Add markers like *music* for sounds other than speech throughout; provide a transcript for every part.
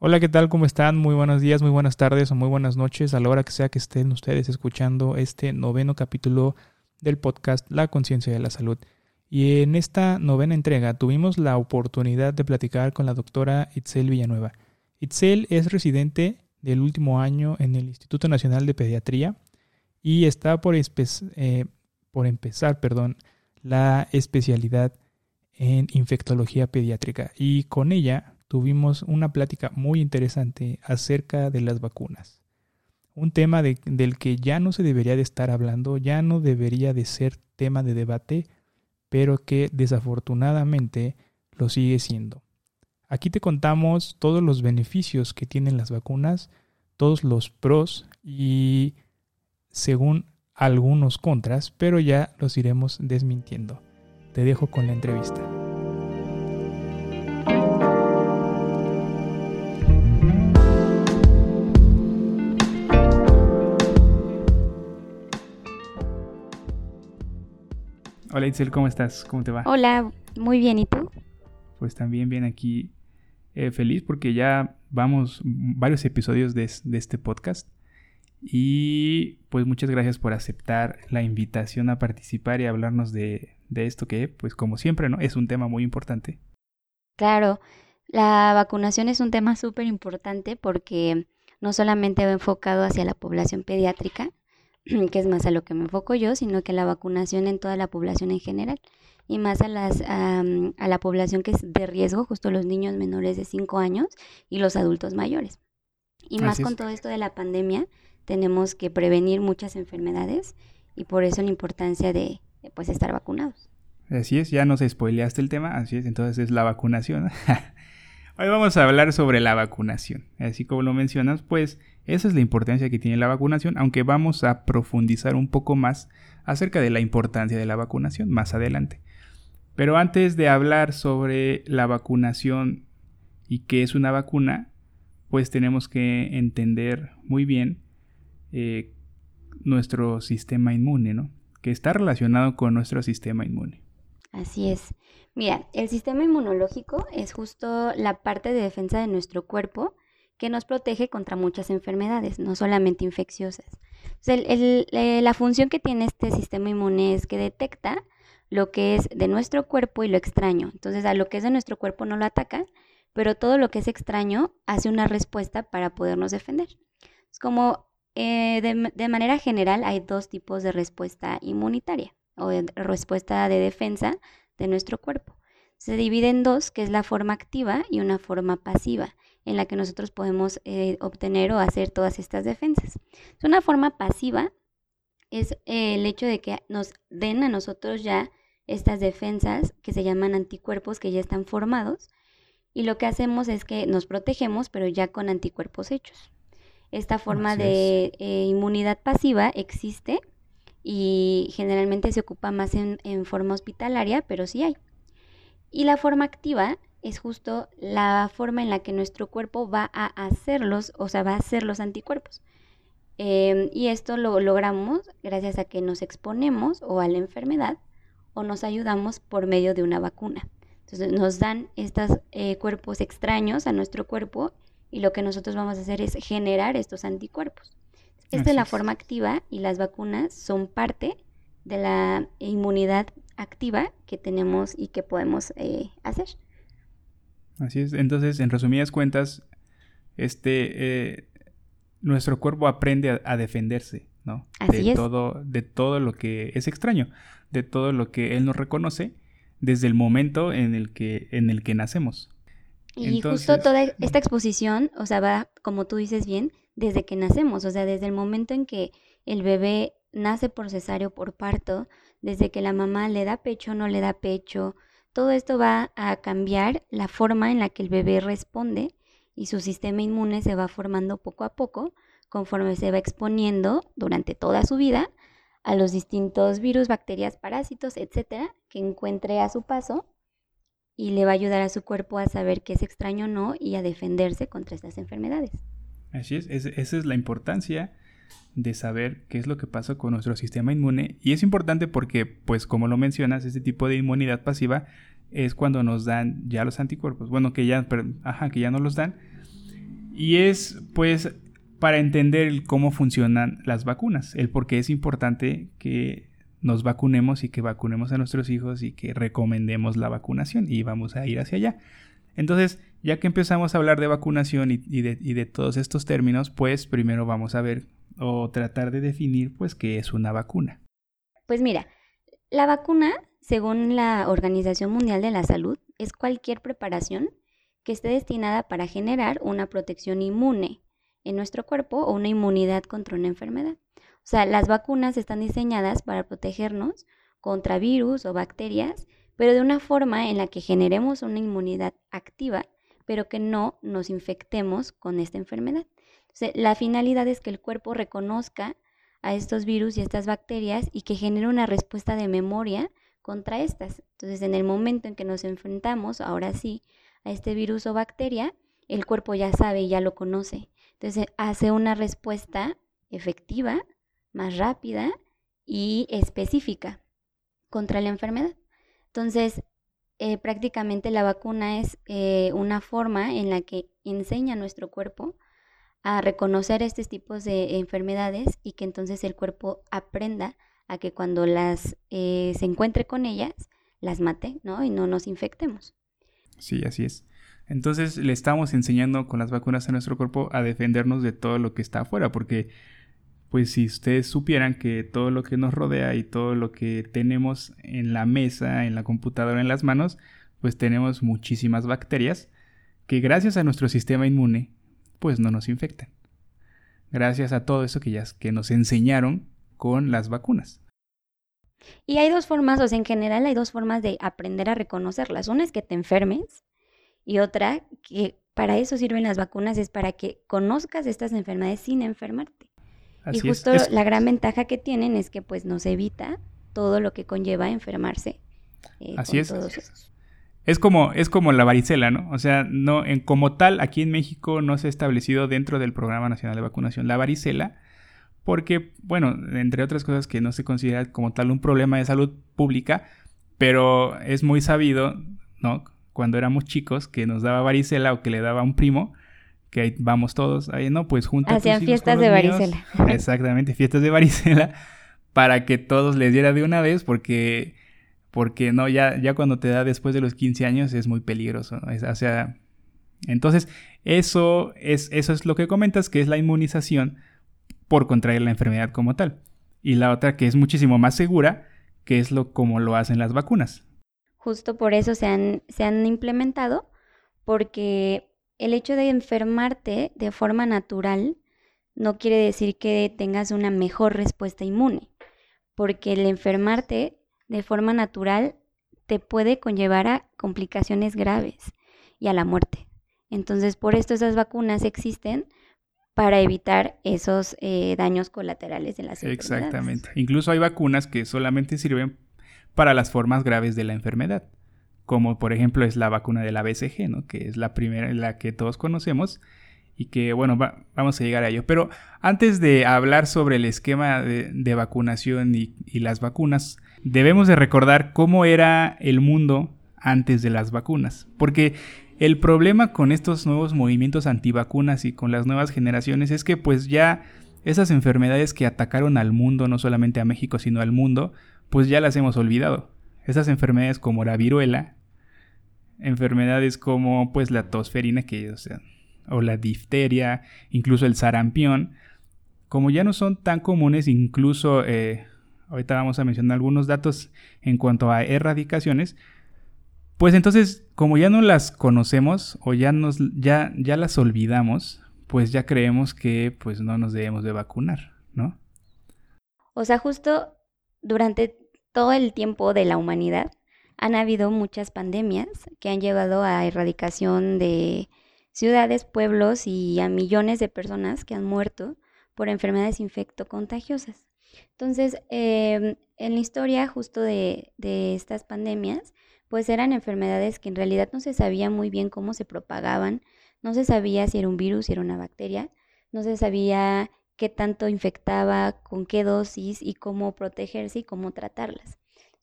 Hola, ¿qué tal? ¿Cómo están? Muy buenos días, muy buenas tardes o muy buenas noches a la hora que sea que estén ustedes escuchando este noveno capítulo del podcast La conciencia de la salud. Y en esta novena entrega tuvimos la oportunidad de platicar con la doctora Itzel Villanueva. Itzel es residente del último año en el Instituto Nacional de Pediatría y está por, eh, por empezar perdón, la especialidad en infectología pediátrica. Y con ella tuvimos una plática muy interesante acerca de las vacunas. Un tema del que ya no se debería de estar hablando, ya no debería de ser tema de debate, pero que desafortunadamente lo sigue siendo. Aquí te contamos todos los beneficios que tienen las vacunas, todos los pros y según algunos contras, pero ya los iremos desmintiendo. Te dejo con la entrevista. Hola Itzel, ¿cómo estás? ¿Cómo te va? Hola, muy bien, ¿y tú? Pues también bien aquí, eh, feliz porque ya vamos varios episodios de, este podcast y pues muchas gracias por aceptar la invitación a participar y hablarnos de, de esto que pues como siempre, ¿no? Es un tema muy importante. Claro, la vacunación es un tema súper importante porque no solamente va enfocado hacia la población pediátrica, *clears throat* que es más a lo que me enfoco yo, sino que la vacunación en toda la población en general y más a, las, a, la población que es de riesgo, justo los niños menores de 5 años y los adultos mayores. Y más con todo esto de la pandemia, tenemos que prevenir muchas enfermedades y por eso la importancia de, pues estar vacunados. Así es, ya nos spoileaste el tema, así es, entonces es la vacunación. *laughs* Hoy vamos a hablar sobre la vacunación. Así como lo mencionas, pues esa es la importancia que tiene la vacunación, aunque vamos a profundizar un poco más acerca de la importancia de la vacunación más adelante. Pero antes de hablar sobre la vacunación y qué es una vacuna, pues tenemos que entender muy bien eh, nuestro sistema inmune, ¿no? Que está relacionado con nuestro sistema inmune. Así es. Mira, el sistema inmunológico es justo la parte de defensa de nuestro cuerpo que nos protege contra muchas enfermedades, no solamente infecciosas. Eh, la función que tiene este sistema inmune es que detecta lo que es de nuestro cuerpo y lo extraño. Entonces, a lo que es de nuestro cuerpo no lo ataca, pero todo lo que es extraño hace una respuesta para podernos defender. Como, eh, de, de manera general, hay dos tipos de respuesta inmunitaria o de respuesta de defensa de nuestro cuerpo. Se divide en dos, que es la forma activa y una forma pasiva, en la que nosotros podemos eh, obtener o hacer todas estas defensas. Una forma pasiva es eh, el hecho de que nos den a nosotros ya estas defensas que se llaman anticuerpos que ya están formados y lo que hacemos es que nos protegemos pero ya con anticuerpos hechos. Esta forma de eh, inmunidad pasiva existe y generalmente se ocupa más en, forma hospitalaria, pero sí hay. Y la forma activa es justo la forma en la que nuestro cuerpo va a hacerlos, o sea, va a hacer los anticuerpos. Em, y esto lo logramos gracias a que nos exponemos o a la enfermedad o nos ayudamos por medio de una vacuna. Entonces nos dan estos eh, cuerpos extraños a nuestro cuerpo y lo que nosotros vamos a hacer es generar estos anticuerpos. Esta es la forma activa y las vacunas son parte de la inmunidad activa que tenemos y que podemos eh, hacer. Así es. Entonces, en resumidas cuentas, este eh, nuestro cuerpo aprende a, defenderse, ¿no? Así de todo, de todo lo que es extraño, de todo lo que él nos reconoce desde el momento en el que, en el que nacemos. Y justo toda esta exposición, o sea, va, como tú dices bien, desde que nacemos, o sea, desde el momento en que el bebé nace por cesárea o por parto, desde que la mamá le da pecho o no le da pecho, todo esto va a cambiar la forma en la que el bebé responde y su sistema inmune se va formando poco a poco conforme se va exponiendo durante toda su vida a los distintos virus, bacterias, parásitos, etcétera, que encuentre a su paso y le va a ayudar a su cuerpo a saber qué es extraño o no y a defenderse contra estas enfermedades. Así es, esa es la importancia de saber qué es lo que pasa con nuestro sistema inmune. Y es importante porque, pues como lo mencionas, este tipo de inmunidad pasiva es cuando nos dan ya los anticuerpos. Bueno, que ya, ajá, que ya no los dan. Y es pues para entender cómo funcionan las vacunas, el por qué es importante que nos vacunemos y que vacunemos a nuestros hijos y que recomendemos la vacunación y vamos a ir hacia allá. Entonces, ya que empezamos a hablar de vacunación y, de, todos estos términos, pues primero vamos a ver o tratar de definir pues qué es una vacuna. Pues mira, la vacuna, según la Organización Mundial de la Salud, es cualquier preparación que esté destinada para generar una protección inmune en nuestro cuerpo o una inmunidad contra una enfermedad. O sea, las vacunas están diseñadas para protegernos contra virus o bacterias, pero de una forma en la que generemos una inmunidad activa, pero que no nos infectemos con esta enfermedad. La finalidad es que el cuerpo reconozca a estos virus y estas bacterias y que genere una respuesta de memoria contra estas. Entonces, en el momento en que nos enfrentamos, ahora sí, a este virus o bacteria, el cuerpo ya sabe y ya lo conoce. Entonces, hace una respuesta efectiva más rápida y específica contra la enfermedad. Entonces, eh, prácticamente la vacuna es eh, una forma en la que enseña a nuestro cuerpo a reconocer estos tipos de enfermedades y que entonces el cuerpo aprenda a que cuando las eh, se encuentre con ellas, las mate, ¿no? Y no nos infectemos. Sí, así es. Entonces le estamos enseñando con las vacunas a nuestro cuerpo a defendernos de todo lo que está afuera, porque pues si ustedes supieran que todo lo que nos rodea y todo lo que tenemos en la mesa, en la computadora, en las manos, pues tenemos muchísimas bacterias que gracias a nuestro sistema inmune, pues no nos infectan. Gracias a todo eso que ya que nos enseñaron con las vacunas. Y hay dos formas, o sea, en general hay dos formas de aprender a reconocerlas. Una es que te enfermes y otra que para eso sirven las vacunas es para que conozcas estas enfermedades sin enfermarte y justo la gran ventaja que tienen es que pues nos evita todo lo que conlleva enfermarse. Eh, Así es. Es como, es como la varicela, ¿no? O sea, no, en, como tal, aquí en México no se ha establecido dentro del Programa Nacional de Vacunación la varicela, porque, bueno, entre otras cosas que no se considera como tal un problema de salud pública, pero es muy sabido, ¿no? Cuando éramos chicos, que nos daba varicela o que le daba a un primo, que ahí vamos todos, ahí no, pues juntos. Hacían fiestas de varicela. Exactamente, fiestas de varicela, para que todos les diera de una vez, porque, porque no, ya, ya cuando te da después de los 15 años es muy peligroso, o sea, entonces eso es, eso es lo que comentas, que es la inmunización por contraer la enfermedad como tal. Y la otra que es muchísimo más segura, que es lo como lo hacen las vacunas. Justo por eso se han, se han implementado, porque el hecho de enfermarte de forma natural no quiere decir que tengas una mejor respuesta inmune, porque el enfermarte de forma natural te puede conllevar a complicaciones graves y a la muerte. Entonces, por esto esas vacunas existen para evitar esos eh, daños colaterales de las. Exactamente. Incluso hay vacunas que solamente sirven para las formas graves de la enfermedad como por ejemplo es la vacuna de la BCG, ¿no? que es la primera, la que todos conocemos y que bueno, vamos a llegar a ello. Pero antes de hablar sobre el esquema de, vacunación y, y, las vacunas, debemos de recordar cómo era el mundo antes de las vacunas, porque el problema con estos nuevos movimientos antivacunas y con las nuevas generaciones es que pues ya esas enfermedades que atacaron al mundo, no solamente a México, sino al mundo, pues ya las hemos olvidado. Esas enfermedades como la viruela, enfermedades como pues la tosferina que, o, sea, o la difteria, incluso el sarampión, como ya no son tan comunes, incluso eh, ahorita vamos a mencionar algunos datos en cuanto a erradicaciones, pues entonces como ya no las conocemos o ya, nos, ya, ya las olvidamos, pues ya creemos que pues no nos debemos de vacunar, ¿no? O sea, justo durante todo el tiempo de la humanidad, han habido muchas pandemias que han llevado a erradicación de ciudades, pueblos y a millones de personas que han muerto por enfermedades infectocontagiosas. Entonces, em, en la historia justo de, de estas pandemias, pues eran enfermedades que en realidad no se sabía muy bien cómo se propagaban, no se sabía si era un virus, si era una bacteria, no se sabía qué tanto infectaba, con qué dosis y cómo protegerse y cómo tratarlas.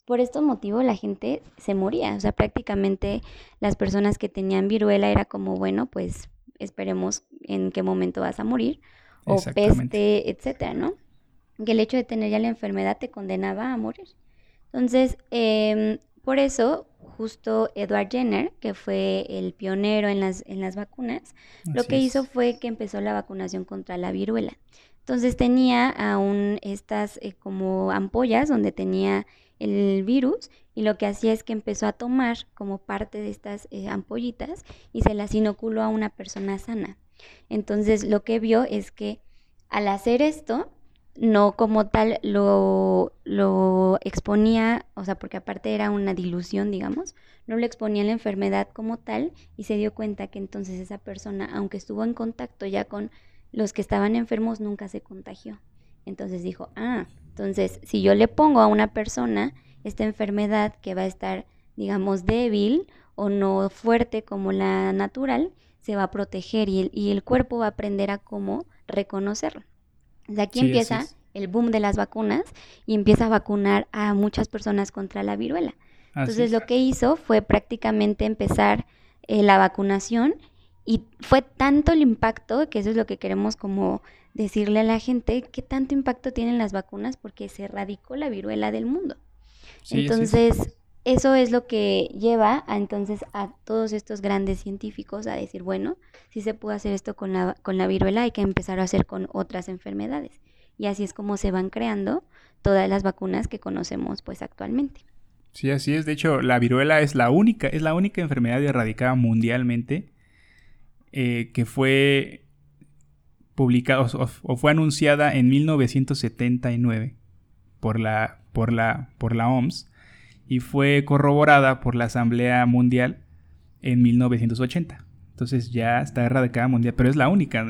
Por este motivo la gente se moría, o sea, prácticamente las personas que tenían viruela era como, bueno, pues esperemos en qué momento vas a morir, o peste, etcétera, ¿no? Que el hecho de tener ya la enfermedad te condenaba a morir. Entonces, em, por eso, justo Edward Jenner, que fue el pionero en las, en las vacunas, lo que hizo fue que empezó la vacunación contra la viruela. Entonces tenía aún estas eh, como ampollas donde tenía el virus y lo que hacía es que empezó a tomar como parte de estas eh, ampollitas y se las inoculó a una persona sana. Entonces lo que vio es que al hacer esto, no como tal lo, lo exponía, o sea, porque aparte era una dilución, digamos, no lo exponía la enfermedad como tal y se dio cuenta que entonces esa persona, aunque estuvo en contacto ya con los que estaban enfermos, nunca se contagió. Entonces dijo, ah, entonces si yo le pongo a una persona esta enfermedad que va a estar, digamos, débil o no fuerte como la natural, se va a proteger y el, y el cuerpo va a aprender a cómo reconocerlo. De aquí empieza el boom de las vacunas y empieza a vacunar a muchas personas contra la viruela. Entonces lo que hizo fue prácticamente empezar eh, la vacunación y fue tanto el impacto, que eso es lo que queremos como decirle a la gente, qué tanto impacto tienen las vacunas porque se erradicó la viruela del mundo. entonces, eso es lo que lleva a entonces a todos estos grandes científicos a decir, bueno, si se puede hacer esto con la, con la viruela, hay que empezar a hacer con otras enfermedades. Y así es como se van creando todas las vacunas que conocemos pues actualmente. Sí, así es. De hecho, la viruela es la única, es la única enfermedad erradicada mundialmente eh, que fue publicada o, o, fue anunciada en 1979 por la, por la, por la OMS y fue corroborada por la Asamblea Mundial en 1980. Entonces ya está erradicada mundial, pero es la única.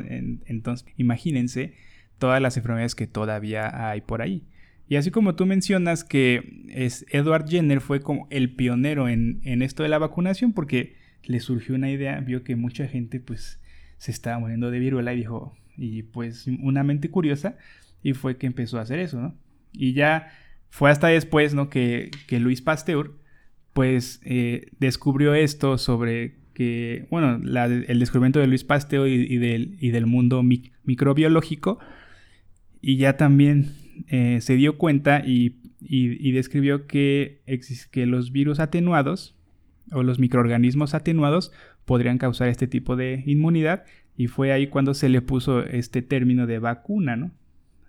entonces, imagínense todas las enfermedades que todavía hay por ahí. Y así como tú mencionas que es Edward Jenner fue como el pionero en, en, esto de la vacunación porque le surgió una idea, vio que mucha gente pues se estaba muriendo de viruela y dijo, y pues una mente curiosa y fue que empezó a hacer eso, ¿no? Y ya fue hasta después, ¿no? Que, que Luis Pasteur, pues, eh, descubrió esto sobre que, bueno, el descubrimiento de Luis Pasteur y, del, y del, mundo microbiológico, y ya también eh, se dio cuenta y, y describió que, que los virus atenuados o los microorganismos atenuados podrían causar este tipo de inmunidad, y fue ahí cuando se le puso este término de vacuna, ¿no?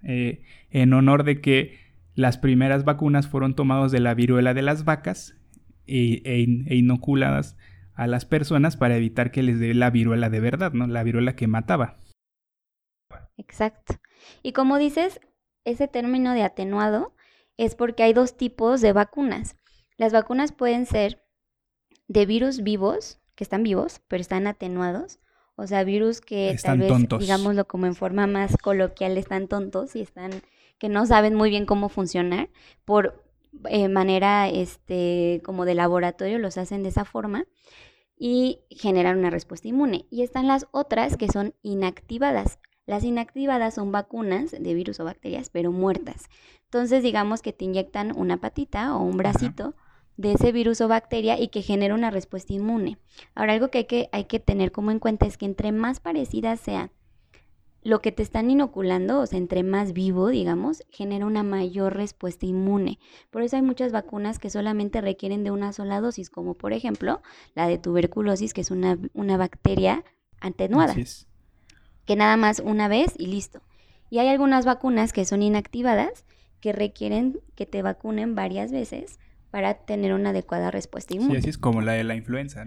Eh, en honor de que las primeras vacunas fueron tomadas de la viruela de las vacas e, e, inoculadas a las personas para evitar que les dé la viruela de verdad, ¿no? La viruela que mataba. Exacto. Y como dices, ese término de atenuado es porque hay dos tipos de vacunas. Las vacunas pueden ser de virus vivos, que están vivos, pero están atenuados. O sea, virus que tal vez, digámoslo como en forma más coloquial, están tontos y están que no saben muy bien cómo funcionar, por eh, manera este, como de laboratorio los hacen de esa forma y generan una respuesta inmune. Y están las otras que son inactivadas. Las inactivadas son vacunas de virus o bacterias, pero muertas. Entonces, digamos que te inyectan una patita o un bracito de ese virus o bacteria y que genera una respuesta inmune. Ahora, algo que hay, que hay que tener como en cuenta es que entre más parecidas sean lo que te están inoculando, o sea, entre más vivo, digamos, genera una mayor respuesta inmune. Por eso hay muchas vacunas que solamente requieren de una sola dosis, como por ejemplo la de tuberculosis, que es una, una bacteria atenuada, que nada más una vez y listo. Y hay algunas vacunas que son inactivadas, que requieren que te vacunen varias veces para tener una adecuada respuesta inmune. Sí, así es como la de la influenza.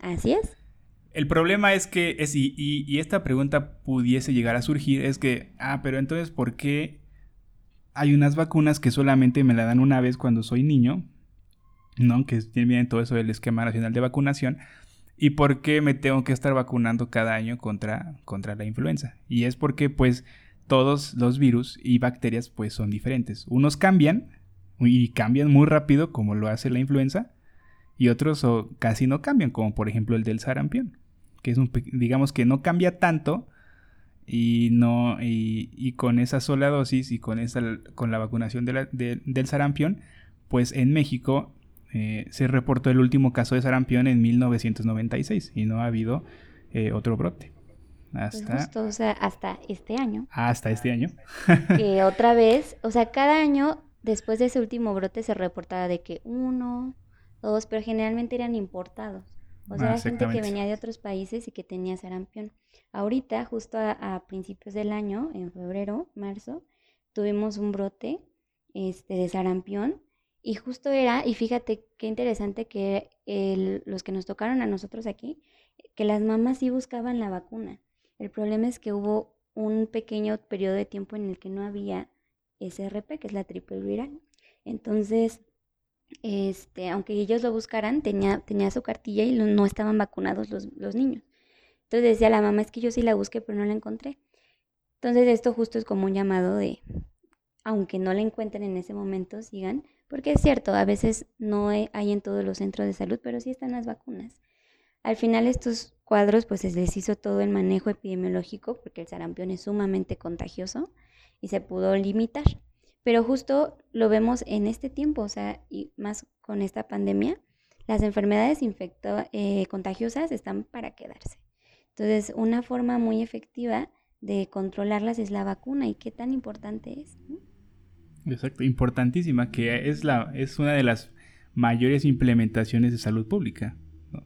Así es. El problema es que, es, y, esta pregunta pudiese llegar a surgir, es que, ah, pero entonces, ¿por qué hay unas vacunas que solamente me la dan una vez cuando soy niño? ¿No? Que tienen todo eso del esquema nacional de vacunación. ¿Y por qué me tengo que estar vacunando cada año contra, contra la influenza? Y es porque, pues, todos los virus y bacterias, pues, son diferentes. Unos cambian, y cambian muy rápido, como lo hace la influenza, y otros casi no cambian, como por ejemplo el del sarampión que es un, digamos que no cambia tanto y no y, con esa sola dosis y con esa con la vacunación del sarampión pues en México eh, se reportó el último caso de sarampión en 1996 y no ha habido eh, otro brote Pues hasta... o sea, hasta este año. Hasta este año. *laughs* que *laughs* otra vez, o sea, cada año después de ese último brote se reportaba de que uno, dos, pero generalmente eran importados. O sea, era gente que venía de otros países y que tenía sarampión. Ahorita, justo a, principios del año, en febrero, marzo, tuvimos un brote este, de sarampión y justo era, y fíjate qué interesante que los que nos tocaron a nosotros aquí, que las mamás sí buscaban la vacuna. El problema es que hubo un pequeño periodo de tiempo en el que no había SRP, que es la triple viral. Entonces, este, aunque ellos lo buscaran, tenía, tenía su cartilla y no estaban vacunados los, los niños. Entonces decía la mamá, es que yo sí la busqué, pero no la encontré. Entonces esto justo es como un llamado de, aunque no la encuentren en ese momento, sigan, porque es cierto, a veces no hay en todos los centros de salud, pero sí están las vacunas. Al final estos cuadros pues se les hizo todo el manejo epidemiológico porque el sarampión es sumamente contagioso y se pudo limitar. Pero justo lo vemos en este tiempo, o sea, y más con esta pandemia, las enfermedades eh, contagiosas están para quedarse. Entonces, una forma muy efectiva de controlarlas es la vacuna y qué tan importante es. Exacto, importantísima, que es, la, es una de las mayores implementaciones de salud pública.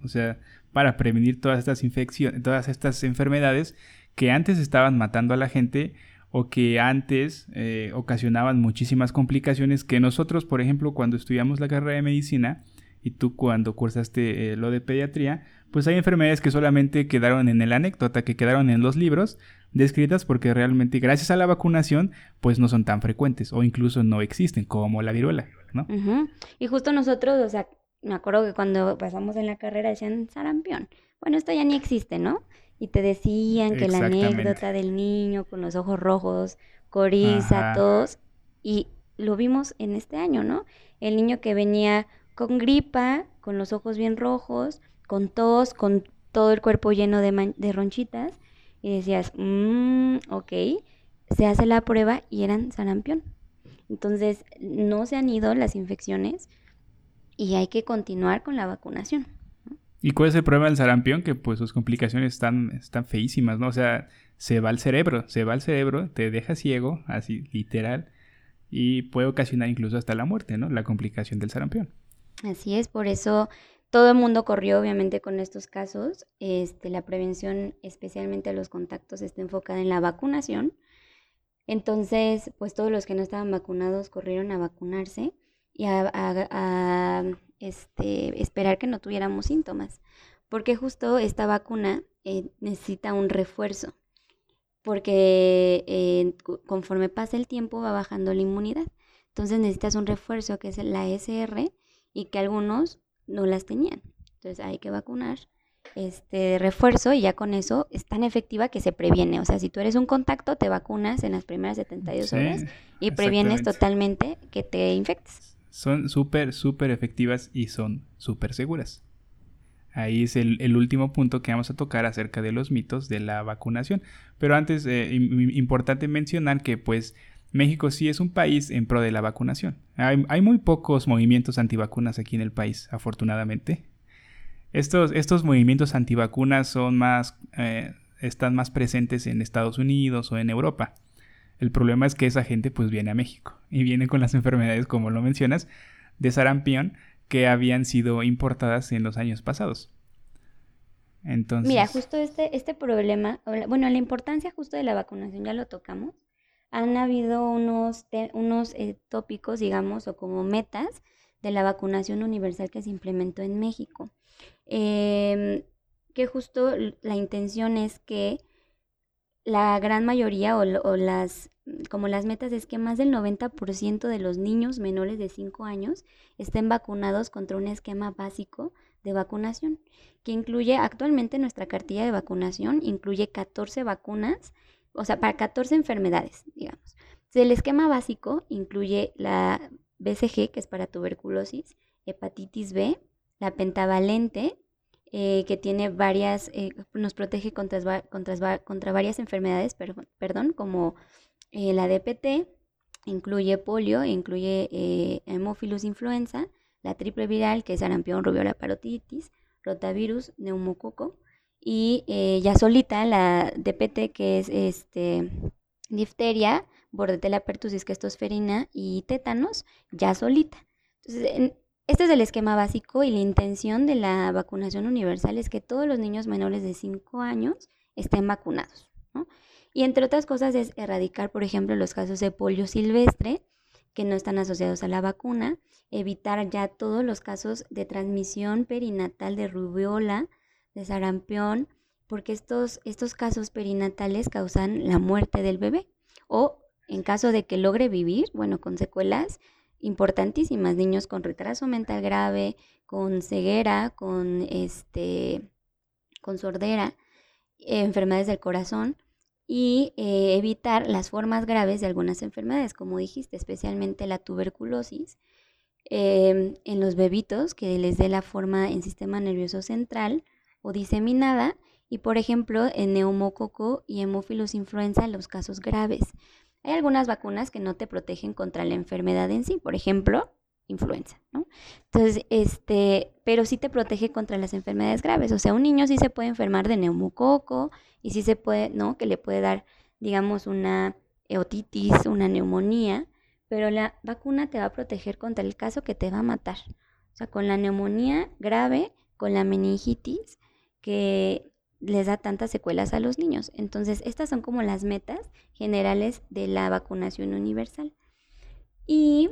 O sea, para prevenir todas estas infecciones, todas estas enfermedades que antes estaban matando a la gente o que antes eh, ocasionaban muchísimas complicaciones que nosotros, por ejemplo, cuando estudiamos la carrera de medicina y tú cuando cursaste eh, lo de pediatría, pues hay enfermedades que solamente quedaron en el anécdota, que quedaron en los libros descritas porque realmente gracias a la vacunación pues no son tan frecuentes o incluso no existen como la viruela, ¿no? Y justo nosotros, o sea, me acuerdo que cuando pasamos en la carrera decían sarampión. Bueno, esto ya ni existe, ¿no? Y te decían que la anécdota del niño con los ojos rojos, coriza, todos. Y lo vimos en este año, ¿no? El niño que venía con gripa, con los ojos bien rojos, con tos, con todo el cuerpo lleno de, de ronchitas. Y decías, mmm, ok, se hace la prueba y eran sarampión. Entonces, no se han ido las infecciones y hay que continuar con la vacunación. ¿Y cuál es el problema del sarampión? Que pues sus complicaciones están, están feísimas, ¿no? O sea, se va al cerebro, se va al cerebro, te deja ciego, así literal, y puede ocasionar incluso hasta la muerte, ¿no? La complicación del sarampión. Así es, por eso todo el mundo corrió obviamente con estos casos. Este, la prevención, especialmente los contactos, está enfocada en la vacunación. Entonces, pues todos los que no estaban vacunados corrieron a vacunarse y a, este, esperar que no tuviéramos síntomas, porque justo esta vacuna eh, necesita un refuerzo, porque eh, conforme pasa el tiempo va bajando la inmunidad. Entonces necesitas un refuerzo que es la SR y que algunos no las tenían. Entonces hay que vacunar este refuerzo y ya con eso es tan efectiva que se previene. O sea, si tú eres un contacto, te vacunas en las primeras 72 horas y previenes totalmente que te infectes. Son súper, súper efectivas y son súper seguras. Ahí es el, último punto que vamos a tocar acerca de los mitos de la vacunación. Pero antes, eh, importante mencionar que pues México sí es un país en pro de la vacunación. Hay, muy pocos movimientos antivacunas aquí en el país, afortunadamente. Estos, estos movimientos antivacunas son más, eh, están más presentes en Estados Unidos o en Europa. El problema es que esa gente pues viene a México y viene con las enfermedades, como lo mencionas, de sarampión que habían sido importadas en los años pasados. Entonces... Mira, justo este, este problema, bueno, la importancia justo de la vacunación ya lo tocamos. Han habido unos, unos eh, tópicos, digamos, o como metas de la vacunación universal que se implementó en México. Em, que justo la intención es que la gran mayoría o, las como las metas es que más del 90% de los niños menores de 5 años estén vacunados contra un esquema básico de vacunación, que incluye actualmente nuestra cartilla de vacunación, incluye 14 vacunas, o sea, para 14 enfermedades, digamos. el esquema básico incluye la BCG, que es para tuberculosis, hepatitis B, la pentavalente, eh, que tiene varias, eh, nos protege contra, contra, contra varias enfermedades, perdón, como eh, la DPT, incluye polio, incluye hemófilus influenza, la triple viral, que es sarampión, rubiola, parotiditis, rotavirus, neumococo, y eh, ya solita la DPT, que es este difteria, bordetella pertussis, que es tosferina, y tétanos, ya solita. Entonces, este es el esquema básico y la intención de la vacunación universal es que todos los niños menores de 5 años estén vacunados. Y entre otras cosas es erradicar, por ejemplo, los casos de polio silvestre que no están asociados a la vacuna, evitar ya todos los casos de transmisión perinatal de rubiola, de sarampión, porque estos, estos casos perinatales causan la muerte del bebé o en caso de que logre vivir, bueno, con secuelas importantísimas, niños con retraso mental grave, con ceguera, con este con sordera, enfermedades del corazón y eh, evitar las formas graves de algunas enfermedades, como dijiste, especialmente la tuberculosis em, en los bebitos, que les dé la forma en sistema nervioso central o diseminada, y por ejemplo en neumococo y hemófilos influenza en los casos graves. Hay algunas vacunas que no te protegen contra la enfermedad en sí, por ejemplo, influenza, ¿no? Entonces, este, pero sí te protege contra las enfermedades graves. O sea, un niño sí se puede enfermar de neumococo y sí se puede, ¿no? Que le puede dar, digamos, una otitis, una neumonía, pero la vacuna te va a proteger contra el caso que te va a matar. O sea, con la neumonía grave, con la meningitis, que les da tantas secuelas a los niños. Entonces, estas son como las metas generales de la vacunación universal. Y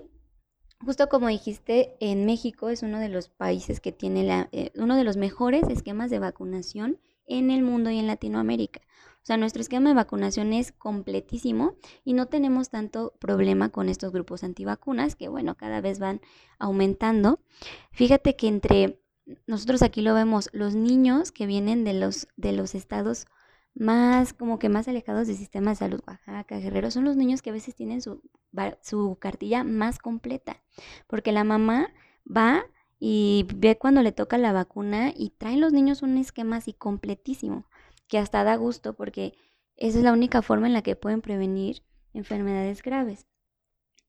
justo como dijiste, en México es uno de los países que tiene eh, uno de los mejores esquemas de vacunación en el mundo y en Latinoamérica. O sea, nuestro esquema de vacunación es completísimo y no tenemos tanto problema con estos grupos antivacunas que, bueno, cada vez van aumentando. Fíjate que entre nosotros aquí lo vemos, los niños que vienen de los, de los estados más, como que más alejados del sistema de salud, Oaxaca, Guerrero, son los niños que a veces tienen su, su cartilla más completa, porque la mamá va y ve cuando le toca la vacuna y traen los niños un esquema así completísimo, que hasta da gusto porque esa es la única forma en la que pueden prevenir enfermedades graves.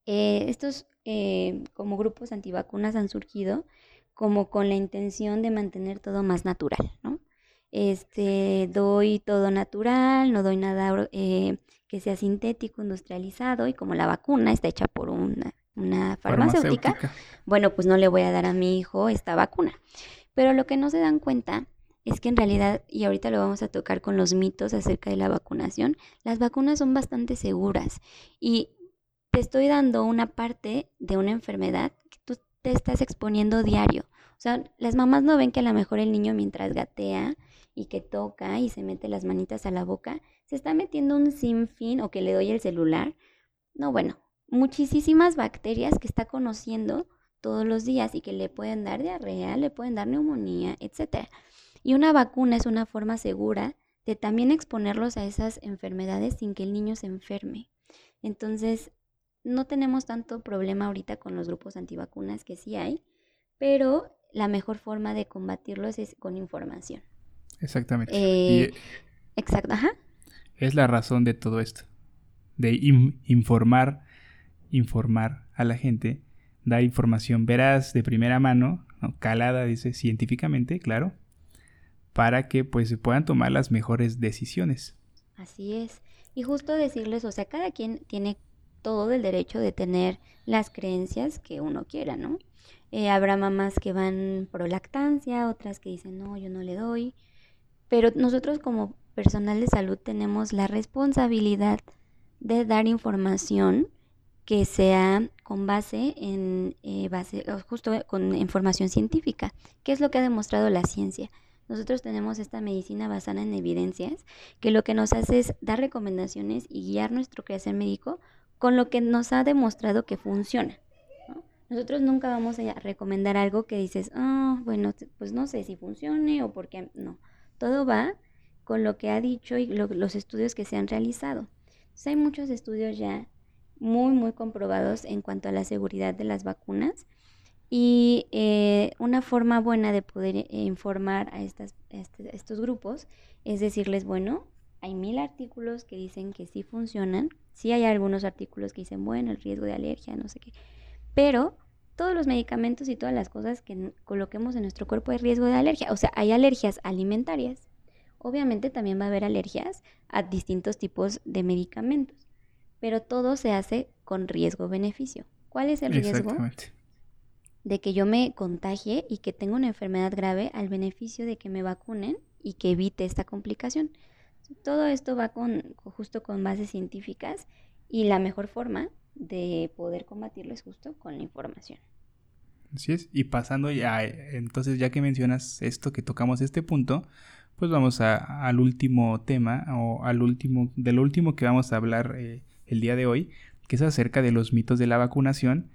Eh, estos eh, como grupos antivacunas han surgido como con la intención de mantener todo más natural, ¿no? Este, doy todo natural, no doy nada eh, que sea sintético, industrializado, y como la vacuna está hecha por una, una farmacéutica, bueno, pues no le voy a dar a mi hijo esta vacuna. Pero lo que no se dan cuenta es que en realidad, y ahorita lo vamos a tocar con los mitos acerca de la vacunación, las vacunas son bastante seguras y te estoy dando una parte de una enfermedad te estás exponiendo diario. O sea, las mamás no ven que a lo mejor el niño mientras gatea y que toca y se mete las manitas a la boca, se está metiendo un sinfín o que le doy el celular. No, bueno, muchísimas bacterias que está conociendo todos los días y que le pueden dar diarrea, le pueden dar neumonía, etc. Y una vacuna es una forma segura de también exponerlos a esas enfermedades sin que el niño se enferme. Entonces, no tenemos tanto problema ahorita con los grupos antivacunas que sí hay, pero la mejor forma de combatirlos es con información. Exactamente. Eh, exacto, ajá. Es la razón de todo esto, de informar, informar a la gente, dar información veraz de primera mano, calada, dice, científicamente, claro, para que pues se puedan tomar las mejores decisiones. Así es. Y justo decirles, o sea, cada quien tiene todo el derecho de tener las creencias que uno quiera, ¿no? Eh, habrá mamás que van pro lactancia, otras que dicen, no, yo no le doy. Pero nosotros como personal de salud tenemos la responsabilidad de dar información que sea con base en eh, base, justo con información científica, que es lo que ha demostrado la ciencia. Nosotros tenemos esta medicina basada en evidencias, que lo que nos hace es dar recomendaciones y guiar nuestro crecer médico con lo que nos ha demostrado que funciona. Nosotros nunca vamos a recomendar algo que dices, ah, bueno, pues no sé si funcione o por qué no. Todo va con lo que ha dicho y los estudios que se han realizado. hay muchos estudios ya muy, muy comprobados en cuanto a la seguridad de las vacunas. Y eh, una forma buena de poder eh, informar a, este, estos grupos es decirles, bueno, hay mil artículos que dicen que sí funcionan, sí hay algunos artículos que dicen, bueno, el riesgo de alergia, no sé qué, pero todos los medicamentos y todas las cosas que coloquemos en nuestro cuerpo hay riesgo de alergia. O sea, hay alergias alimentarias Obviamente también va a haber alergias a distintos tipos de medicamentos, pero todo se hace con riesgo-beneficio. ¿Cuál es el riesgo? De que yo me contagie y que tenga una enfermedad grave al beneficio de que me vacunen y que evite esta complicación. Todo esto va con, justo con bases científicas y la mejor forma de poder combatirlo es justo con la información. Así es. Y pasando ya, entonces ya que mencionas esto, que tocamos este punto, pues vamos al último tema o al último, del último que vamos a hablar eh, el día de hoy, que es acerca de los mitos de la vacunación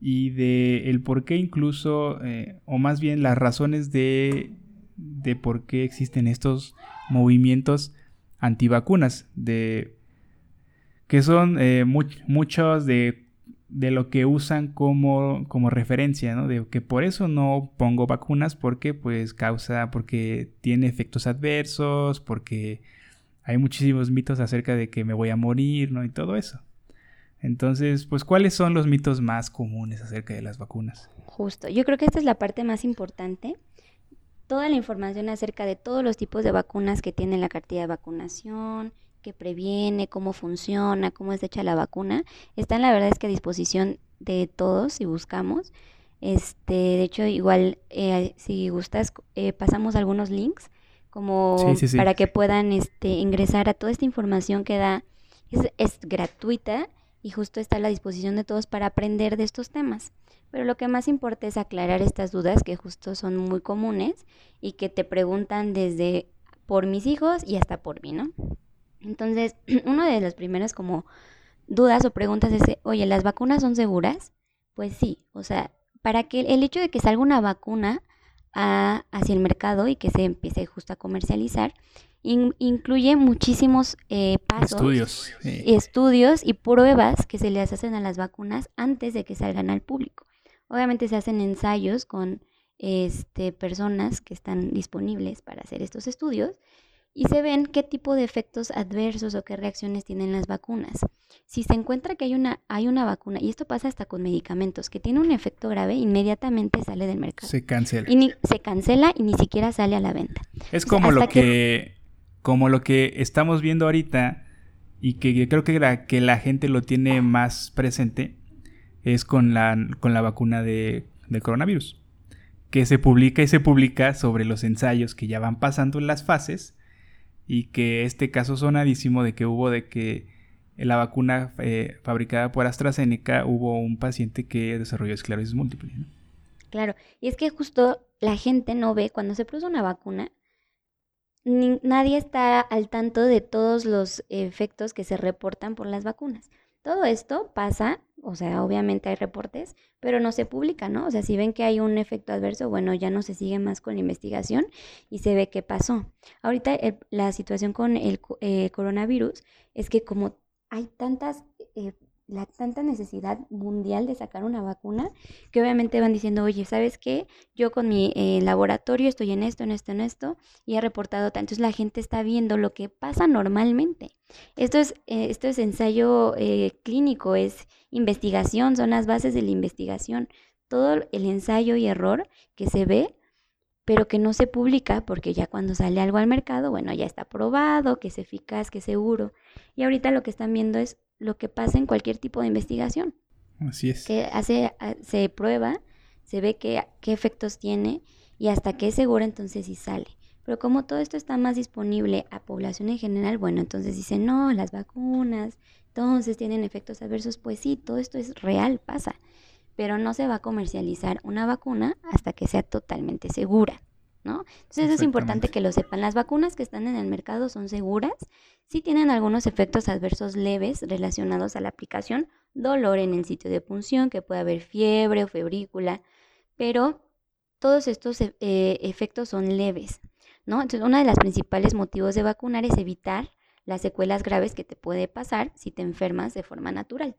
y de el por qué incluso, eh, o más bien las razones de, de por qué existen estos movimientos antivacunas, de que son eh, muchos de, lo que usan como, como referencia, ¿no? De que por eso no pongo vacunas porque pues causa, porque tiene efectos adversos, porque hay muchísimos mitos acerca de que me voy a morir, ¿no? Y todo eso. Entonces, pues, ¿cuáles son los mitos más comunes acerca de las vacunas? Justo, yo creo que esta es la parte más importante. Toda la información acerca de todos los tipos de vacunas que tiene la cartilla de vacunación, que previene, cómo funciona, cómo es hecha la vacuna, están la verdad es que a disposición de todos si buscamos. Este, de hecho, igual eh, si gustas, eh, pasamos algunos links como para que puedan este, ingresar a toda esta información que da, es, es gratuita y justo está a la disposición de todos para aprender de estos temas. Pero lo que más importa es aclarar estas dudas que justo son muy comunes y que te preguntan desde por mis hijos y hasta por mí, ¿no? Entonces, *clears throat* una de las primeras como dudas o preguntas es, oye, ¿las vacunas son seguras? Pues sí, o sea, para que el hecho de que salga una vacuna hacia el mercado y que se empiece justo a comercializar, incluye muchísimos eh, pasos, estudios, estudios y pruebas que se les hacen a las vacunas antes de que salgan al público. Obviamente se hacen ensayos con este, personas que están disponibles para hacer estos estudios y se ven qué tipo de efectos adversos o qué reacciones tienen las vacunas. Si se encuentra que hay una, hay una vacuna, y esto pasa hasta con medicamentos, que tiene un efecto grave, inmediatamente sale del mercado. Se cancela. Y se cancela y ni siquiera sale a la venta. Es como lo que, como lo que estamos viendo ahorita y que creo que la, que la gente lo tiene más presente es con la, con la vacuna de, coronavirus que se publica y se publica sobre los ensayos que ya van pasando en las fases y que este caso sonadísimo de que hubo de que la vacuna eh, fabricada por AstraZeneca hubo un paciente que desarrolló esclerosis múltiple. Claro, y es que justo la gente no ve cuando se produce una vacuna, nadie está al tanto de todos los efectos que se reportan por las vacunas. Todo esto pasa, o sea, obviamente hay reportes, pero no se publica, ¿no? O sea, si ven que hay un efecto adverso, bueno, ya no se sigue más con la investigación y se ve qué pasó. Ahorita la situación con el eh, coronavirus es que como hay tantas eh, la tanta necesidad mundial de sacar una vacuna, que obviamente van diciendo, oye, ¿sabes qué? Yo con mi eh, laboratorio estoy en esto, en esto, en esto, y he reportado tanto. Entonces la gente está viendo lo que pasa normalmente. Esto es, eh, esto es ensayo eh, clínico, es investigación, son las bases de la investigación. Todo el ensayo y error que se ve pero que no se publica porque ya cuando sale algo al mercado, bueno, ya está probado, que es eficaz, que es seguro. Y ahorita lo que están viendo es lo que pasa en cualquier tipo de investigación. Así es. Que hace, se prueba, se ve qué, qué efectos tiene y hasta que es seguro entonces sí sale. Pero como todo esto está más disponible a población en general, bueno, entonces dicen, no, las vacunas, entonces tienen efectos adversos. Pues sí, todo esto es real, pasa. Pero no se va a comercializar una vacuna hasta que sea totalmente segura. ¿No? Entonces es importante que lo sepan. Las vacunas que están en el mercado son seguras, sí tienen algunos efectos adversos leves relacionados a la aplicación, dolor en el sitio de punción, que puede haber fiebre o febrícula, pero todos estos eh, efectos son leves, ¿no? Entonces uno de los principales motivos de vacunar es evitar las secuelas graves que te puede pasar si te enfermas de forma natural.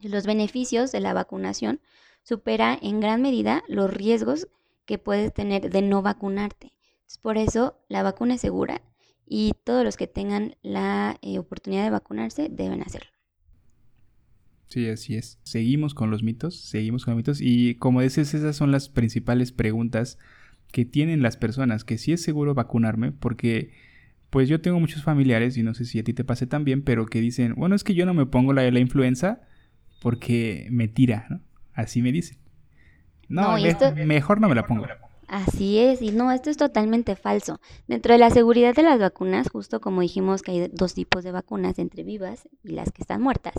Los beneficios de la vacunación supera en gran medida los riesgos que puedes tener de no vacunarte. por eso la vacuna es segura y todos los que tengan la eh, oportunidad de vacunarse deben hacerlo. Sí, así es. Seguimos con los mitos, seguimos con los mitos y como dices, esas son las principales preguntas que tienen las personas, que si es seguro vacunarme, porque pues yo tengo muchos familiares, y no sé si a ti te pase también, pero que dicen, bueno, es que yo no me pongo la, la influenza porque me tira, ¿no? Así me dicen. No, mejor no me la pongo. Así es, y no, esto es totalmente falso. Dentro de la seguridad de las vacunas, justo como dijimos que hay dos tipos de vacunas, entre vivas y las que están muertas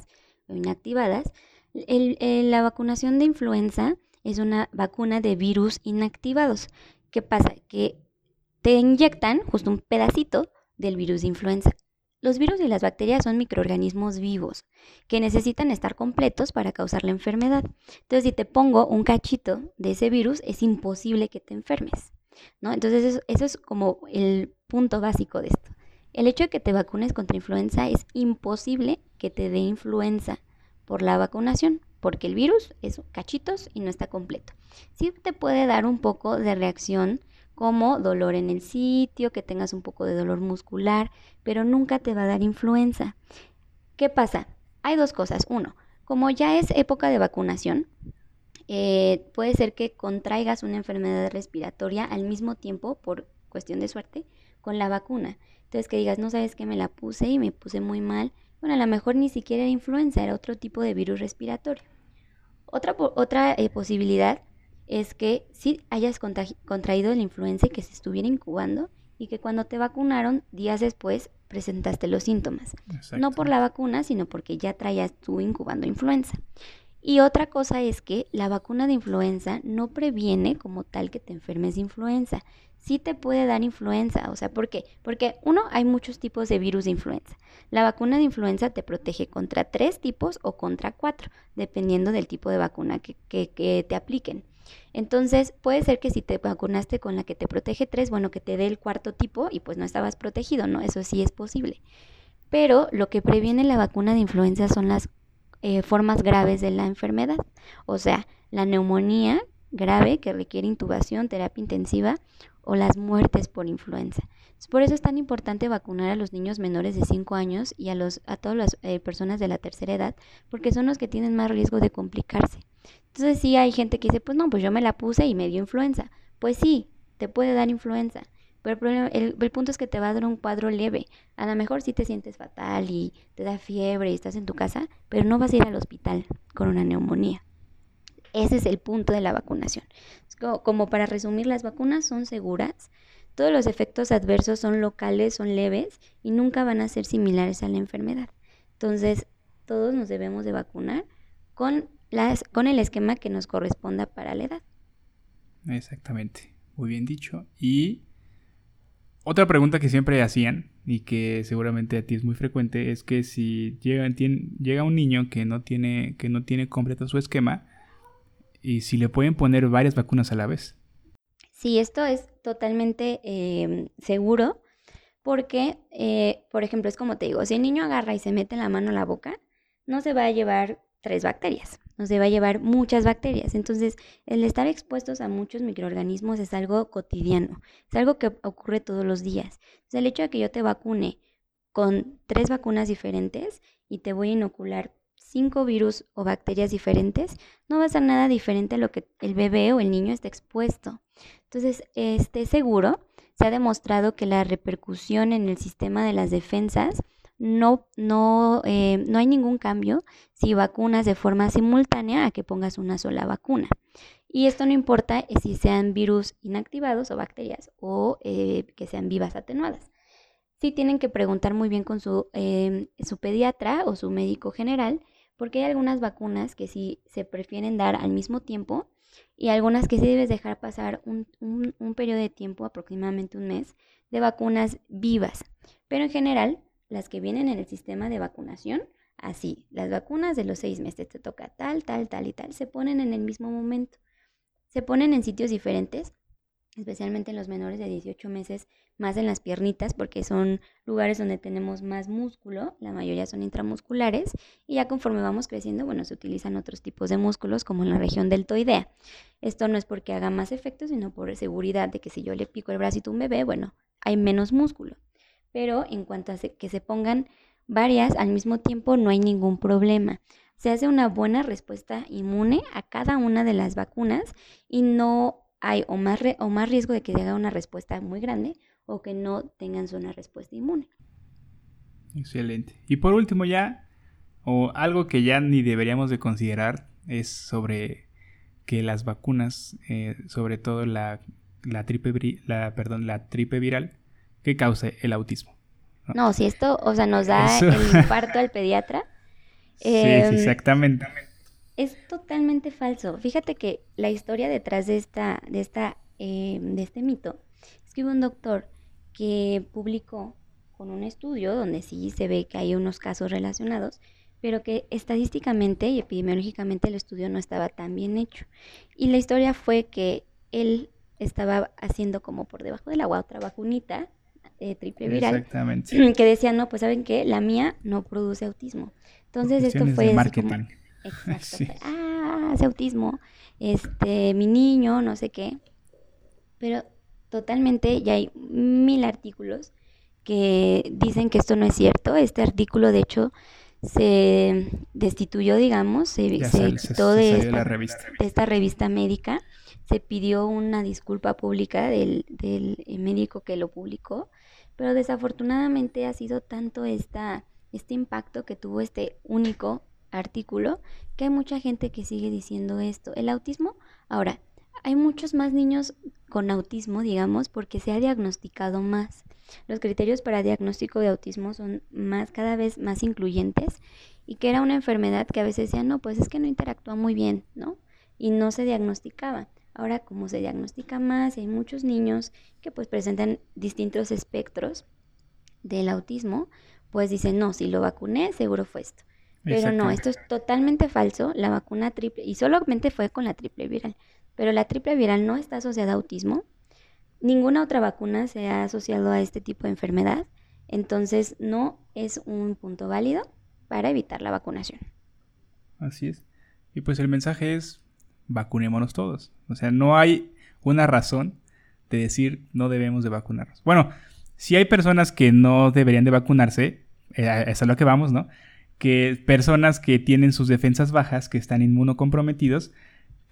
o inactivadas, la vacunación de influenza es una vacuna de virus inactivados. ¿Qué pasa? Que te inyectan justo un pedacito del virus de influenza. Los virus y las bacterias son microorganismos vivos que necesitan estar completos para causar la enfermedad. Entonces, si te pongo un cachito de ese virus, es imposible que te enfermes. ¿no? Entonces, eso, eso es como el punto básico de esto. El hecho de que te vacunes contra influenza es imposible que te dé influenza por la vacunación, porque el virus es cachitos y no está completo. Sí te puede dar un poco de reacción como dolor en el sitio, que tengas un poco de dolor muscular, pero nunca te va a dar influenza. ¿Qué pasa? Hay dos cosas. Uno, como ya es época de vacunación, eh, puede ser que contraigas una enfermedad respiratoria al mismo tiempo, por cuestión de suerte, con la vacuna. Entonces que digas, no sabes que me la puse y me puse muy mal. Bueno, a lo mejor ni siquiera era influenza, era otro tipo de virus respiratorio. Otra, otra eh, posibilidad es que si hayas contraído la influenza y que se estuviera incubando y que cuando te vacunaron, días después, presentaste los síntomas. No por la vacuna, sino porque ya traías tú incubando influenza. Y otra cosa es que la vacuna de influenza no previene como tal que te enfermes de influenza. Sí te puede dar influenza, o sea, ¿por qué? Porque uno, hay muchos tipos de virus de influenza. La vacuna de influenza te protege contra tres tipos o contra cuatro, dependiendo del tipo de vacuna que, que te apliquen. Entonces, puede ser que si te vacunaste con la que te protege tres, bueno, que te dé el cuarto tipo y pues no estabas protegido, ¿no? Eso sí es posible. Pero lo que previene la vacuna de influenza son las eh, formas graves de la enfermedad. O sea, la neumonía grave que requiere intubación, terapia intensiva o las muertes por influenza. Por eso es tan importante vacunar a los niños menores de 5 años y a, los, a todas las eh, personas de la tercera edad, porque son los que tienen más riesgo de complicarse. Entonces sí hay gente que dice, pues no, pues yo me la puse y me dio influenza. Pues sí, te puede dar influenza. Pero el, el, punto es que te va a dar un cuadro leve. A lo mejor sí te sientes fatal y te da fiebre y estás en tu casa, pero no vas a ir al hospital con una neumonía. Ese es el punto de la vacunación. Como, como para resumir, las vacunas son seguras, todos los efectos adversos son locales, son leves y nunca van a ser similares a la enfermedad. Entonces, todos nos debemos de vacunar con con el esquema que nos corresponda para la edad. Exactamente, muy bien dicho. Y otra pregunta que siempre hacían y que seguramente a ti es muy frecuente es que si llega, llega un niño que no tiene que no tiene completo su esquema y si le pueden poner varias vacunas a la vez. Sí, esto es totalmente em, seguro porque, eh, por ejemplo, es como te digo, si el niño agarra y se mete la mano a la boca, no se va a llevar tres bacterias, nos va a llevar muchas bacterias. Entonces, el estar expuestos a muchos microorganismos es algo cotidiano, es algo que ocurre todos los días. Entonces, el hecho de que yo te vacune con tres vacunas diferentes y te voy a inocular cinco virus o bacterias diferentes, no va a ser nada diferente a lo que el bebé o el niño está expuesto. Entonces, esté seguro, se ha demostrado que la repercusión en el sistema de las defensas no, no, eh, no hay ningún cambio si vacunas de forma simultánea a que pongas una sola vacuna. Y esto no importa si sean virus inactivados o bacterias o eh, que sean vivas atenuadas. Sí tienen que preguntar muy bien con su, em, su pediatra o su médico general, porque hay algunas vacunas que sí se prefieren dar al mismo tiempo y algunas que sí debes dejar pasar un, un periodo de tiempo, aproximadamente un mes, de vacunas vivas. Pero en general, las que vienen en el sistema de vacunación, así, las vacunas de los seis meses te toca tal, tal, tal y tal, se ponen en el mismo momento. Se ponen en sitios diferentes, especialmente en los menores de 18 meses, más en las piernitas, porque son lugares donde tenemos más músculo, la mayoría son intramusculares, y ya conforme vamos creciendo, bueno, se utilizan otros tipos de músculos, como en la región deltoidea. Esto no es porque haga más efecto, sino por seguridad de que si yo le pico el bracito a un bebé, bueno, hay menos músculo pero en cuanto a que se pongan varias al mismo tiempo no hay ningún problema. Se hace una buena respuesta inmune a cada una de las vacunas y no hay o más, o más riesgo de que se haga una respuesta muy grande o que no tengan zona respuesta inmune. Excelente. Y por último ya, o algo que ya ni deberíamos de considerar, es sobre que las vacunas, eh, sobre todo la, la, la, perdón, la tripe viral, que cause el autismo. No, si esto, o sea, nos da el infarto al pediatra. *laughs* sí, em, exactamente. Es totalmente falso. Fíjate que la historia detrás de esta, de esta, em, de este mito es que hubo un doctor que publicó con un estudio donde sí se ve que hay unos casos relacionados, pero que estadísticamente y epidemiológicamente el estudio no estaba tan bien hecho. Y la historia fue que él estaba haciendo como por debajo del agua otra vacunita eh, triple viral. Exactamente. *clears throat* Que decía, no, pues saben que la mía no produce autismo. Entonces esto fue... De marketing. exacto. *laughs* Ah, hace autismo. Este, mi niño, no sé qué. Pero totalmente, ya hay mil artículos que dicen que esto no es cierto. Este artículo, de hecho, se destituyó, digamos, se, quitó de, esta, revista. de, esta, revista. médica, se pidió una disculpa pública del, del, médico que lo publicó, pero desafortunadamente ha sido tanto esta, este impacto que tuvo este único artículo que hay mucha gente que sigue diciendo esto. El autismo, ahora, hay muchos más niños con autismo, digamos, porque se ha diagnosticado más. Los criterios para diagnóstico de autismo son más cada vez más incluyentes y que era una enfermedad que a veces decían, no, pues es que no interactúa muy bien, ¿no? Y no se diagnosticaba. Ahora, como se diagnostica más, hay muchos niños que pues presentan distintos espectros del autismo, pues dicen, no, si lo vacuné, seguro fue esto. Pero no, esto es totalmente falso. La vacuna triple, y solamente fue con la triple viral pero la triple viral no está asociada a autismo. Ninguna otra vacuna se ha asociado a este tipo de enfermedad, entonces no es un punto válido para evitar la vacunación. Así es. Y pues el mensaje es vacunémonos todos. O sea, no hay una razón de decir no debemos de vacunarnos. Bueno, si hay personas que no deberían de vacunarse, eh, es a lo que vamos, ¿no? Que personas que tienen sus defensas bajas, que están inmunocomprometidos,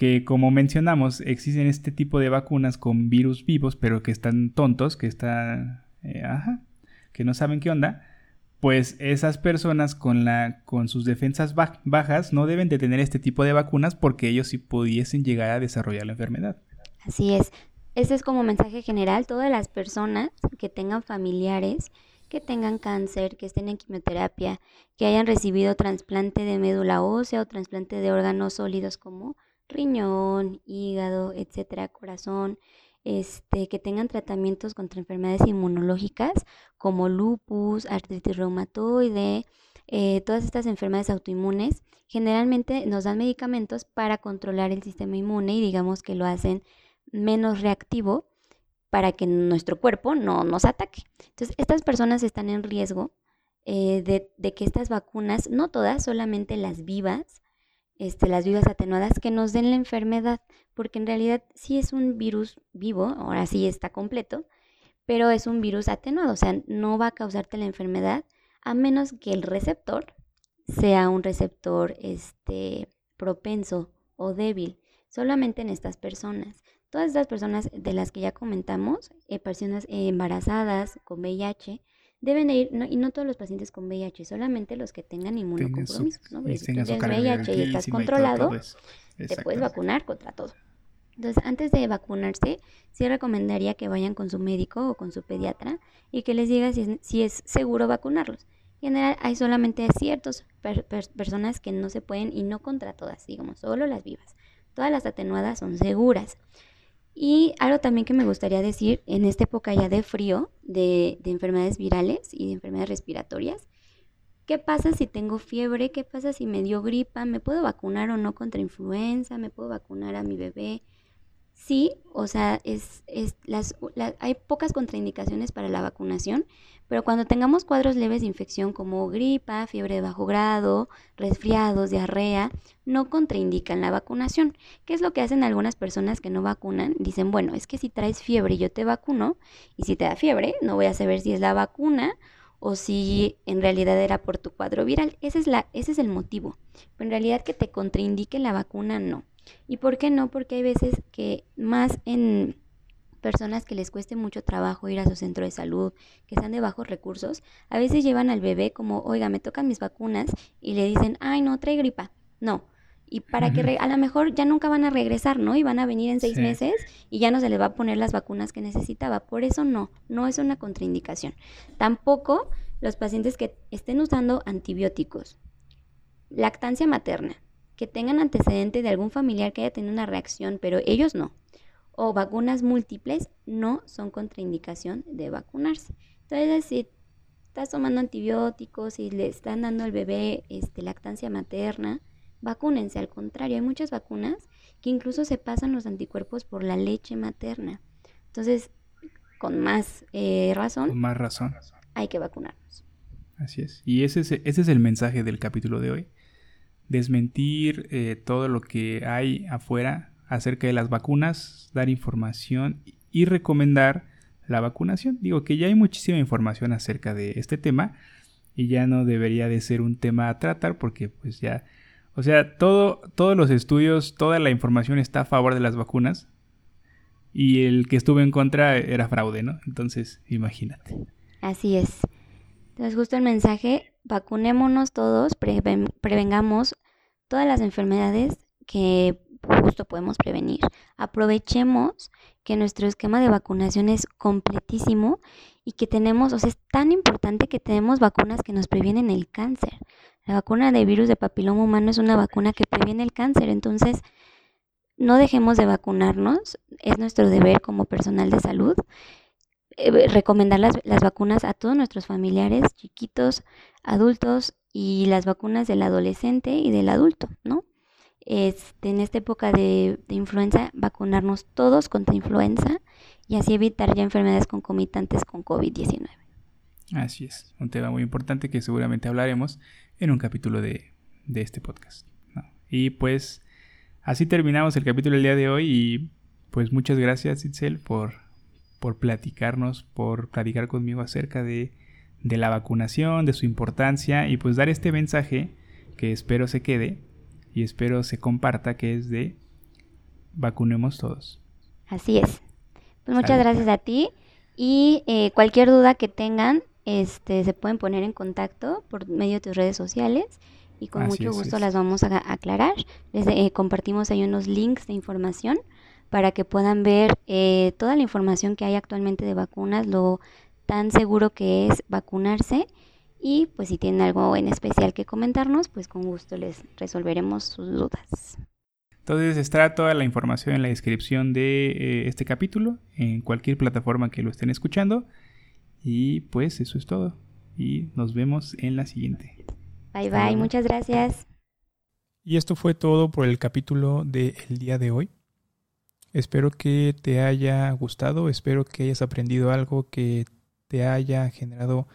que como mencionamos existen este tipo de vacunas con virus vivos pero que están tontos, que están, eh, que no saben qué onda, pues esas personas con, la, con sus defensas bajas no deben de tener este tipo de vacunas porque ellos sí pudiesen llegar a desarrollar la enfermedad. Así es. Ese es como mensaje general. Todas las personas que tengan familiares, que tengan cáncer, que estén en quimioterapia, que hayan recibido trasplante de médula ósea o trasplante de órganos sólidos como riñón, hígado, etcétera, corazón, este, que tengan tratamientos contra enfermedades inmunológicas como lupus, artritis reumatoide, eh, todas estas enfermedades autoinmunes, generalmente nos dan medicamentos para controlar el sistema inmune y digamos que lo hacen menos reactivo para que nuestro cuerpo no nos ataque. Entonces, estas personas están en riesgo eh, de, de que estas vacunas, no todas, solamente las vivas, este, las vivas atenuadas que nos den la enfermedad, porque en realidad sí es un virus vivo, ahora sí está completo, pero es un virus atenuado, o sea, no va a causarte la enfermedad a menos que el receptor sea un receptor este, propenso o débil, solamente en estas personas. Todas estas personas de las que ya comentamos, eh, personas embarazadas con VIH, deben ir, y no todos los pacientes con VIH, solamente los que tengan inmunocompromiso. ¿no? si tienes VIH y estás controlado, te puedes vacunar contra todo. Entonces, antes de vacunarse, sí recomendaría que vayan con su médico o con su pediatra y que les diga si es, si es seguro vacunarlos. En general, hay solamente ciertas personas que no se pueden y no contra todas, digamos, solo las vivas. Todas las atenuadas son seguras. Y algo también que me gustaría decir, en esta época ya de frío, de, enfermedades virales y de enfermedades respiratorias, ¿qué pasa si tengo fiebre? ¿Qué pasa si me dio gripa? ¿Me puedo vacunar o no contra influenza? ¿Me puedo vacunar a mi bebé? Sí, o sea, es, es las, hay pocas contraindicaciones para la vacunación, pero cuando tengamos cuadros leves de infección como gripa, fiebre de bajo grado, resfriados, diarrea, no contraindican la vacunación. ¿Qué es lo que hacen algunas personas que no vacunan? Dicen, bueno, es que si traes fiebre yo te vacuno y si te da fiebre no voy a saber si es la vacuna o si en realidad era por tu cuadro viral. Ese es, la, ese es el motivo. Pero en realidad que te contraindique la vacuna no. ¿Y por qué no? Porque hay veces que más en personas que les cueste mucho trabajo ir a su centro de salud, que sean de bajos recursos, a veces llevan al bebé como, oiga, me tocan mis vacunas y le dicen, ay, no, trae gripa. No. Y para que a lo mejor ya nunca van a regresar, ¿no? Y van a venir en seis meses y ya no se les va a poner las vacunas que necesitaba. Por eso no, no es una contraindicación. Tampoco los pacientes que estén usando antibióticos, lactancia materna, que tengan antecedente de algún familiar que haya tenido una reacción, pero ellos no o vacunas múltiples no son contraindicación de vacunarse. Entonces, si estás tomando antibióticos y le están dando al bebé este, lactancia materna, vacúnense. Al contrario, hay muchas vacunas que incluso se pasan los anticuerpos por la leche materna. Entonces, con más eh, razón. Con más razón. Hay que vacunarnos. Así es. Y ese es, ese es el mensaje del capítulo de hoy. Desmentir eh, todo lo que hay afuera acerca de las vacunas, dar información y recomendar la vacunación. Digo que ya hay muchísima información acerca de este tema y ya no debería de ser un tema a tratar porque pues ya, o sea, todo, todos los estudios, toda la información está a favor de las vacunas y el que estuvo en contra era fraude, ¿no? Entonces, imagínate. Así es. Entonces, justo el mensaje, vacunémonos todos, prevengamos todas las enfermedades que justo podemos prevenir. Aprovechemos que nuestro esquema de vacunación es completísimo y que tenemos, o sea, es tan importante que tenemos vacunas que nos previenen el cáncer. La vacuna de virus de papiloma humano es una vacuna que previene el cáncer, entonces no dejemos de vacunarnos, es nuestro deber como personal de salud. Eh, recomendar las, las vacunas a todos nuestros familiares, chiquitos, adultos y las vacunas del adolescente y del adulto, ¿no? este, en esta época de, influenza, vacunarnos todos contra influenza y así evitar ya enfermedades concomitantes con COVID-19. Así es, un tema muy importante que seguramente hablaremos en un capítulo de, este podcast. Y pues así terminamos el capítulo del día de hoy y pues muchas gracias Itzel por, por platicarnos, por platicar conmigo acerca de, de la vacunación, de su importancia y pues dar este mensaje que espero se quede y espero se comparta que es de vacunemos todos. Así es. Pues muchas gracias a ti y eh, cualquier duda que tengan, este, se pueden poner en contacto por medio de tus redes sociales y con mucho gusto las vamos a aclarar. Les eh, compartimos ahí unos links de información para que puedan ver eh, toda la información que hay actualmente de vacunas, lo tan seguro que es vacunarse y pues si tienen algo en especial que comentarnos, pues con gusto les resolveremos sus dudas. Entonces estará toda la información en la descripción de eh, este capítulo, en cualquier plataforma que lo estén escuchando. Y pues eso es todo. Y nos vemos en la siguiente. Bye bye, muchas gracias. Y esto fue todo por el capítulo del día de hoy. Espero que te haya gustado, espero que hayas aprendido algo que te haya generado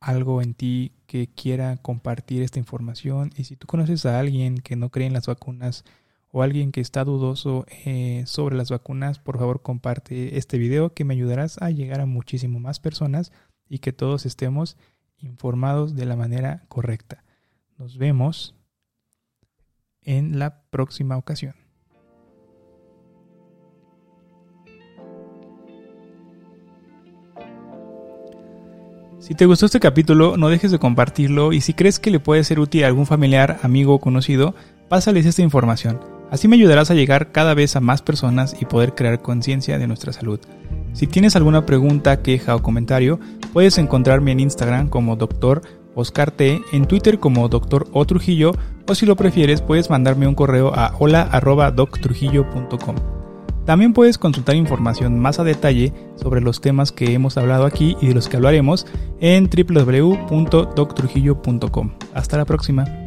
algo en ti que quiera compartir esta información y si tú conoces a alguien que no cree en las vacunas o alguien que está dudoso eh, sobre las vacunas, por favor comparte este video que me ayudarás a llegar a muchísimo más personas y que todos estemos informados de la manera correcta. Nos vemos en la próxima ocasión. Si te gustó este capítulo, no dejes de compartirlo y si crees que le puede ser útil a algún familiar, amigo o conocido, pásales esta información. Así me ayudarás a llegar cada vez a más personas y poder crear conciencia de nuestra salud. Si tienes alguna pregunta, queja o comentario, puedes encontrarme en Instagram como Dr. Oscar T, en Twitter como Dr. O Trujillo, o si lo prefieres, puedes mandarme un correo a hola.doctrujillo.com. También puedes consultar información más a detalle sobre los temas que hemos hablado aquí y de los que hablaremos en www.doctrujillo.com. Hasta la próxima.